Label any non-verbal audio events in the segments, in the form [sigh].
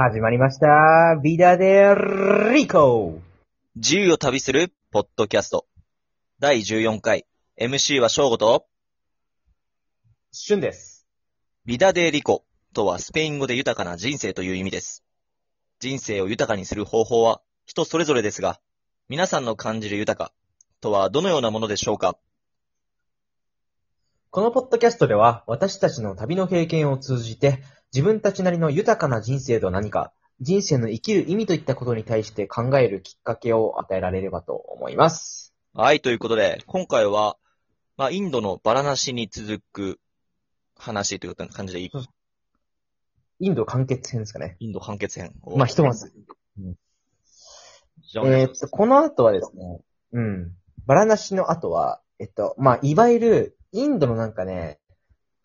始まりました。ビダデリコ自由を旅するポッドキャスト。第14回。MC は翔吾と、シュンです。ビダデリコとはスペイン語で豊かな人生という意味です。人生を豊かにする方法は人それぞれですが、皆さんの感じる豊かとはどのようなものでしょうかこのポッドキャストでは、私たちの旅の経験を通じて、自分たちなりの豊かな人生とは何か、人生の生きる意味といったことに対して考えるきっかけを与えられればと思います。はい、ということで、今回は、まあ、インドのバラナシに続く話という感じでいい？インド完結編ですかね。インド完結編を。まあ、ひとまず。じゃあお願いしますえーっと、この後はですね、うん。バラナシの後は、えっと、まあ、いわゆる、インドのなんかね、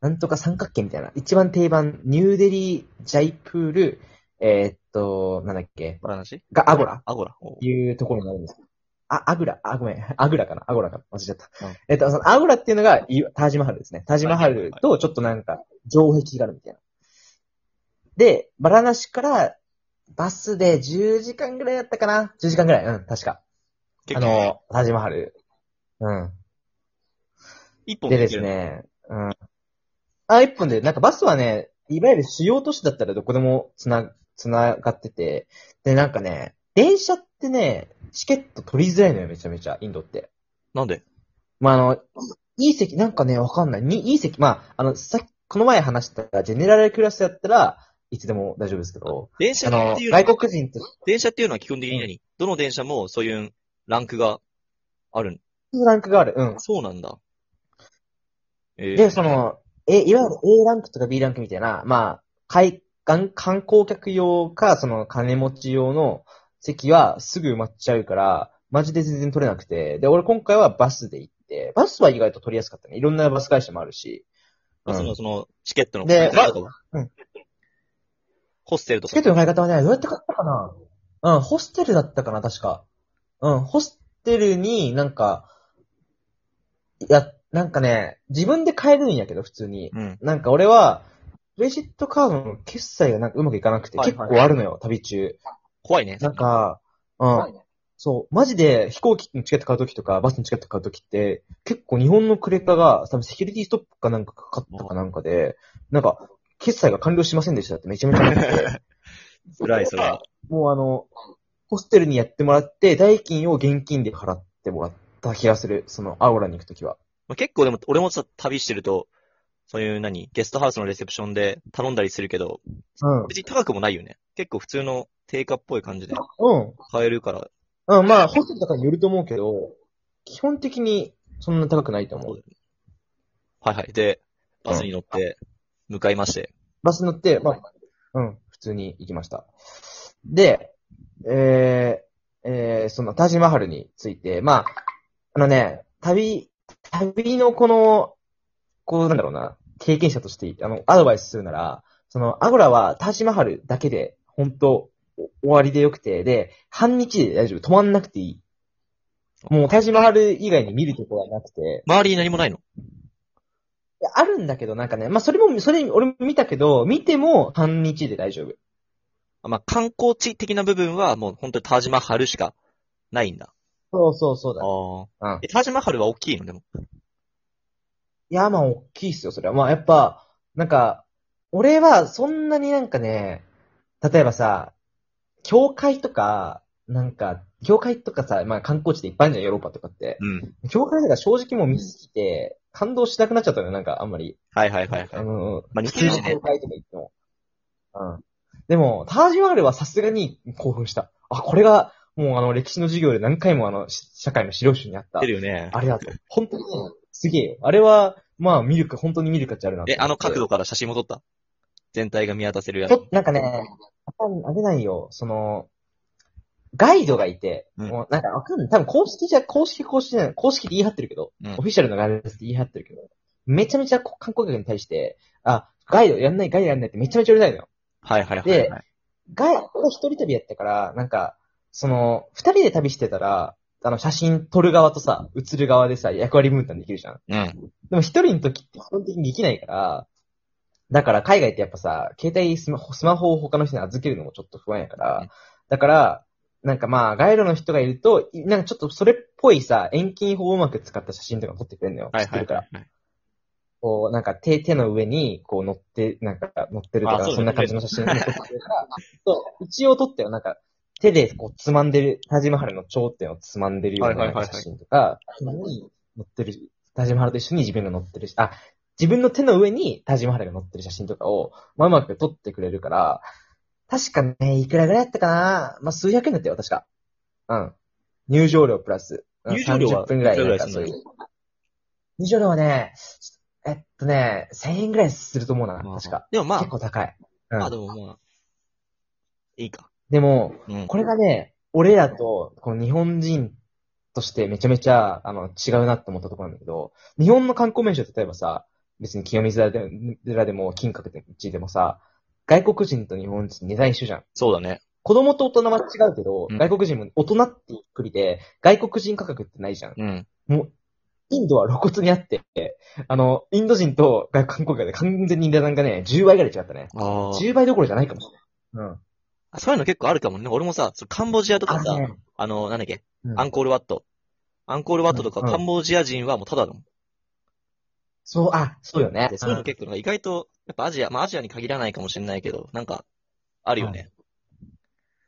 なんとか三角形みたいな、一番定番、ニューデリー、ジャイプール、えーっと、なんだっけ、バラナシが、アゴラアゴラ。おいうところになるんです。あ、アグラ、あ、ごめん、アグラかな？アゴラかな？忘れちゃった。うんえっと、そのアグラっていうのが、いタージマハルですね。タージマハルとちょっとなんか、城壁があるみたいな。で、バラナシから、バスで10時間ぐらいだったかな ?10 時間ぐらい、うん、確か。あの、タージマハル。うん。一本でですね、うん。あ、一本で、なんかバスはね、いわゆる主要都市だったらどこでもつな、つながってて、で、なんかね、電車ってね、チケット取りづらいのよ、めちゃめちゃ、インドって。なんで？まあ、あの、いい席、なんかね、わかんない。に、いい席、まあ、あの、さっき、この前話した、ジェネラルクラスやったら、いつでも大丈夫ですけど、電車っていう、のは外国人と、電車っていうのは基本的に何、どの電車もそういうランクがあるランクがある。うん。そうなんだ。えーで、そ、の、え、いわゆる A ランクとか B ランクみたいな、まあ、海観観光客用か、その金持ち用の席はすぐ埋まっちゃうから、マジで全然取れなくて。で、俺今回はバスで行って、バスは意外と取りやすかったね。いろんなバス会社もあるし。うんその、その、チケットので買い方とかはうんホステルとか。チケットの買い方はね、どうやって買ったかなうん、ホステルだったかな、確か。うん、ホステルになんか、いや、なんかね、自分で買えるんやけど、普通に。うん。なんか俺は、クレジットカードの決済がなんかうまくいかなくて、結はいはい構あるのよ、旅中。怖いね。なんか、うん。そう、マジで飛行機のチケット買うときとか、バスのチケット買うときって、結構日本のクレカが、多分セキュリティストップかなんかかかったかなんかで、なんか、決済が完了しませんでしたってめちゃめちゃなって、[laughs] 辛い、それは。もうあの、ホステルにやってもらって、代金を現金で払ってもらった気がする。その、アオラに行くときは。まあ結構でも、俺もさ、旅してると、そういう何、ゲストハウスのレセプションで頼んだりするけど、うん。別に高くもないよね。結構普通の定価っぽい感じでうん。買えるから。うん、まあ、ホステルとかによると思うけど、基本的にそんな高くないと思う。はいはい。で、バスに乗って、向かいまして。バス乗って、まあ、うん、普通に行きました。で、えー、えー、その、タジマハルについて、まあ、あのね、旅、旅のこの、こう、なんだろうな、経験者として、あの、アドバイスするなら、その、アゴラはタジマハルだけで、本当お終わりでよくて、で、半日で大丈夫。止まんなくていい。もう、タジマハル以外に見るところはなくて、周りに何もないの？あるんだけど、なんかね、まあ、それも、それ、俺も見たけど、見ても半日で大丈夫。あまあ、観光地的な部分はもう本当にタージマハルしかないんだ。そうそうそうだ。ああ。うん。え、タージマハルは大きいの？でも。いや、まあ、大きいっすよ、それは。まあ、やっぱ、なんか、俺は、そんなになんかね、例えばさ、教会とか、なんか、教会とかさ、まあ、観光地でいっぱいあるじゃん、ヨーロッパとかって。うん。教会とか正直もう見すぎて、感動しなくなっちゃったのよ、なんか、あんまり。はいはいはいはい。あの、まあ、似普通て。の教会とか行っても。うん。でも、タージマハルはさすがに興奮した。あ、これが、もうあの、歴史の授業で何回もあの、し社会の資料集にあった似て。るよね。あれだと。本当にね、すげえよ。あれは、まあ、見るか、本当に見る価値あるなとえ、思ってあの角度から写真も撮った？全体が見渡せるやつちょ。なんかね、あれないよ、その、ガイドがいて、うんもうなんかわかんない。多分公式じゃ、公式公式じゃない、公式って言い張ってるけど、うんオフィシャルのガイドって言い張ってるけど、めちゃめちゃこ観光客に対して、あ、ガイドやんない、ガイドやんないってめちゃめちゃうるさいのよ。はいはいはいではい。ガイド、俺一人旅やったから、なんか、その、二人で旅してたら、あの、写真撮る側とさ、写る側でさ、役割分担できるじゃん。うん。でも一人の時って基本的にできないから、だから海外ってやっぱさ、携帯スマホ、スマホを他の人に預けるのもちょっと不安やから、うんだから、なんかまあ、ガイドの人がいると、いなんかちょっとそれっぽいさ、遠近法をうまく使った写真とか撮ってくれるのよ。はいはい知ってるから。はい。こう、なんか手、手の上に、こう乗って、なんか乗ってるとか、あそうだねそんな感じの写真を撮ってくれるから、そう、一応撮ったよ。なんか、手でこう、つまんでる、タジマハルの頂点をつまんでるようはいはいはいはいな写真とか、に乗ってる、タジマハルと一緒に自分が乗ってるし、あ、自分の手の上にタジマハルが乗ってる写真とかを、まあ、うまく撮ってくれるから、確かね、いくらぐらいやったかな？まあ、数百円だったよ、確か。うん。入場料プラス。うん入場料は30分ぐらいかそういうする入場料はね、えっとね、1000円ぐらいすると思うな、確か。でもま結構高い。うあ、あ、ん。でもまあ、いいか。でも、うん。これがね、俺らと、この日本人としてめちゃめちゃ、あの、違うなって思ったところなんだけど、日本の観光名所、例えばさ、別に清水寺で寺でも金閣寺でもさ、外国人と日本人値段一緒じゃん。そうだね。子供と大人は違うけど、うん外国人も大人ってくりで、外国人価格ってないじゃん。うん。もう、インドは露骨にあって、あの、インド人と外国人で完全に値段がね、10倍ぐらい違ったね。ああ。10倍どころじゃないかもしれない。うん。あそういうの結構あるかもね。俺もさ、そのカンボジアとかさ、あるねあの、なんだっけ、うんアンコールワット。アンコールワットとかうんうんカンボジア人はもうただだもん。そう、あ、そうよねで。そういうの結構なんか意外と、やっぱアジア、まあアジアに限らないかもしれないけど、なんか、あるよね。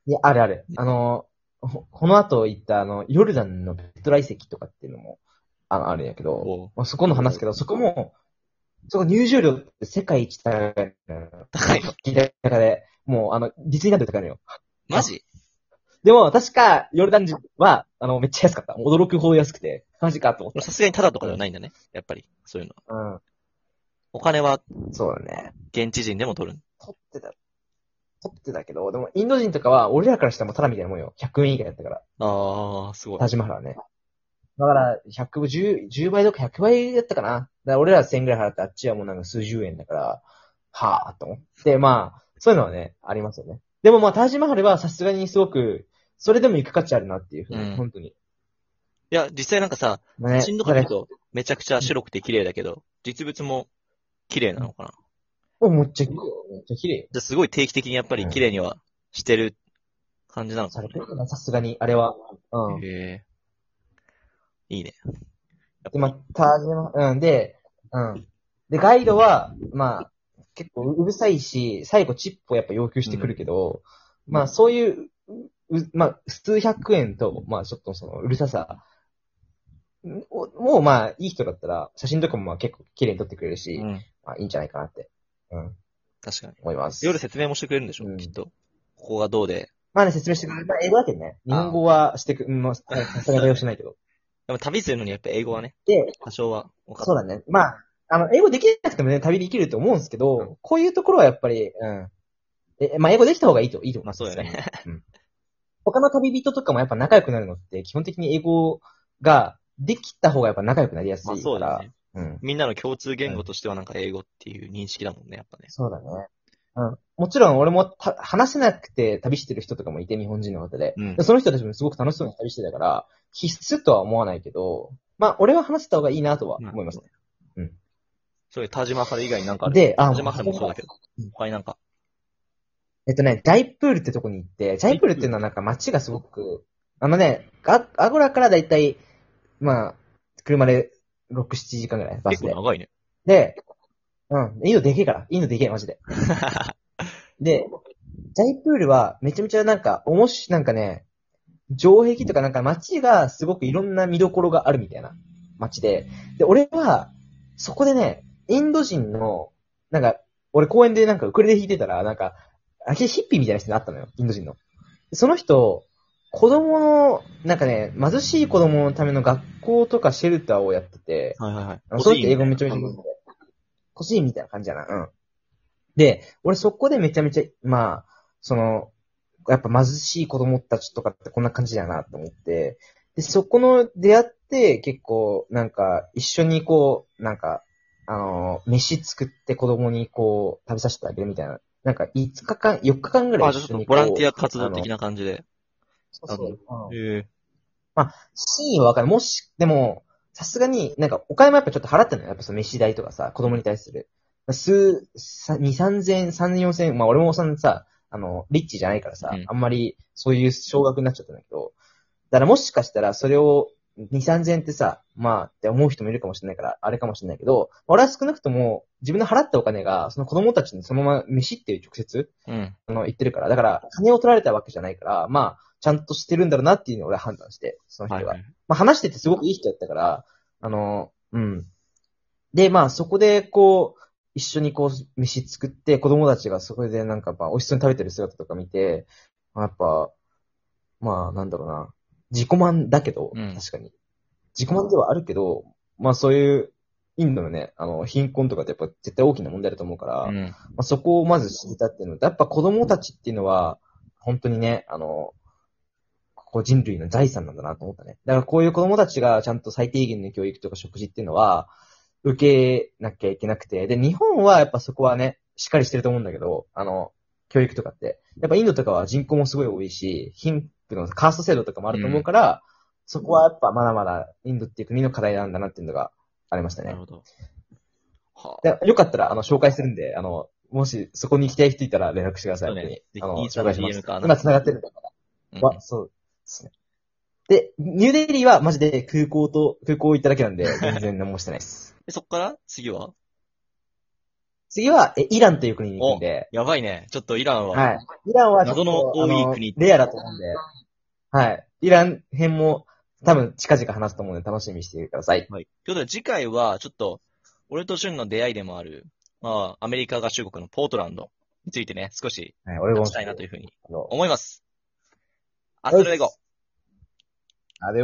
いや、あるある。あの、ほこの後行った、あの、ヨルダンのペトラ遺跡とかっていうのも、あの、あるんやけど、おうまあ、そこの話すけど、そこも、そこ入場料って世界一高いのよ。高いの聞 [laughs] いた中で、もう、あの、実になって高いのよ。マジ？でも、確か、ヨルダン人は、あの、めっちゃ安かった。驚くほど安くて、マジかと思っさすがにただとかではないんだね。やっぱり、そういうの。た。お金はうん。そうだね。現地人でも取る。取ってた。取ってたけど、でも、インド人とかは、俺らからしたらもうただみたいなもんよ。100円以下やったから。ああ、すごい。タジマハルはね。だから、100、10、10倍とか100倍だったかな。だから俺ら1000円ぐらい払って、あっちはもうなんか数十円だから、はぁ、と思って、まあ、そういうのはね、ありますよね。でもまあ、タージマハルはさすがにすごく、それでも行く価値あるなっていうふうに、うん本当に。いや、実際なんかさ、ね。写真とか見ると、めちゃくちゃ白くて綺麗だけど、実物も綺麗なのかな。お、めっちゃ綺麗。めっちゃ綺麗。じゃあすごい定期的にやっぱり綺麗にはしてる感じなのかなされ。てるな、さすがに、あれは。うん。へえ。いいね。で、まあ、タージマ、うん、で、うん。で、ガイドは、まあ、結構うるさいし、最後チップをやっぱ要求してくるけど、まあ、そういう、う、まあ、数百円と、まあ、ちょっとその、うるささ、もうまあ、いい人だったら、写真とかもまあ結構綺麗に撮ってくれるし、うん。まあ、いいんじゃないかなって、うん、確かに。思います。夜説明もしてくれるんでしょ、うんきっと。ここがどうで。まあね、説明してくれる。まあ、英語だけどね。日本語はしてく、うんまあ、さすがに対応しないけど。[laughs] でも旅するのにやっぱ英語はね、で、多少はそうだね。まあ、あの、英語できなくてもね、旅できると思うんですけど、こういうところはやっぱり、うん。え、まあ、英語できた方がいいと、いいと思います。まあそうだよね。[laughs] うん。他の旅人とかもやっぱ仲良くなるのって、基本的に英語ができた方がやっぱ仲良くなりやすいまあ。そうだよね。うん。みんなの共通言語としてはなんか英語っていう認識だもんね、やっぱね。そうだね。うん。もちろん俺もた話せなくて旅してる人とかもいて、日本人の方で。うんで。その人たちもすごく楽しそうに旅してたから、必須とは思わないけど、まあ、俺は話せた方がいいなとは思いますね。そういうタージマハル以外になんかある？で、あタージマハルもそうだけどうん。他になんか？えっとね、ジャイプールってとこに行って、ジャイプールっていうのはなんか街がすごく、あのね、アアゴラからだいたい、まあ、車で6、7時間ぐらい、バスで。結構長いね。で、うん、いいのでけえから。いいのでけえ、マジで。[laughs] で、ジャイプールはめちゃめちゃなんか、おもし、なんかね、城壁とかなんか街がすごくいろんな見どころがあるみたいな街で。で、俺は、そこでね、インド人の、なんか、俺公園でなんかウクレレ弾いてたら、なんか、あれヒッピーみたいな人に会ったのよ、インド人の。でその人、子供の、なんかね、貧しい子供のための学校とかシェルターをやってて、はいはいはい。そういう人英語めちゃめちゃ上手で。個人みたいな感じやな。うん。で、俺そこでめちゃめちゃ、まあ、その、やっぱ貧しい子供たちとかってこんな感じだなと思って、で、そこの出会って結構、なんか、一緒にこう、なんか、あの、飯作って子供にこう、食べさせてあげるみたいな。なんか、5日間、4日間ぐらあ、ちょっとい一緒にこう。ボランティア活動的な感じで。そうそううんへえ。真意はわかる。もし、でも、さすがに、なんか、お金もやっぱちょっと払ってんのよ。やっぱその飯代とかさ、子供に対する。数、さ2、3000、3000、4000、まあ俺もそのさ、あの、リッチじゃないからさ、うんあんまりそういう少額になっちゃったんだけど、だからもしかしたらそれを2、3000ってさ、まあって思う人もいるかもしれないから、あれかもしれないけど、俺は少なくとも自分の払ったお金が、その子供たちにそのまま飯っていう直接、うん。あの、言ってるから、だから金を取られたわけじゃないから、まあ、ちゃんとしてるんだろうなっていうのを俺は判断して、その人が。はいはい。まあ話しててすごくいい人だったから、あの、うん。で、まあそこでこう、一緒にこう、飯作って、子供たちがそこでなんかやっぱ美味しそうに食べてる姿とか見て、まあやっぱ、まあなんだろうな、自己満だけど、うん確かに。自己満ではあるけど、まあそういう、インドのね、あの、貧困とかってやっぱ絶対大きな問題だと思うから、うん。まあ、そこをまず知れたっていうのと、やっぱ子供たちっていうのは、本当にね、あの、こう人類の財産なんだなと思ったね。だからこういう子供たちがちゃんと最低限の教育とか食事っていうのは、受けなきゃいけなくて、で、日本はやっぱそこはね、しっかりしてると思うんだけど、あの、教育とかって。やっぱインドとかは人口もすごい多いし、貧富のカースト制度とかもあると思うから、そこはやっぱまだまだインドっていう国の課題なんだなっていうのがありましたねなる。ほど。はでよかったら、あの、紹介するんで、あの、もしそこに行きたい人いたら連絡してください。そうねあの、紹介します。今繋がってるんだから。うんわ、そうですね。で、ニューデリーはマジで空港と、空港行っただけなんで、全然何もしてないです。[laughs] でそっから？次は？次は、え、イランという国に行くんで、やばいね。ちょっとイランは。はい。イランはちょっと謎の多い国レアだと思うんで、はい。イラン編も多分近々話すと思うんで楽しみにしていてください。はい。ということで次回は、ちょっと、俺と俊の出会いでもある、まあ、アメリカ合衆国のポートランドについてね、少しはい、俺も話したいなというふうに思います。アストレゴ。あれを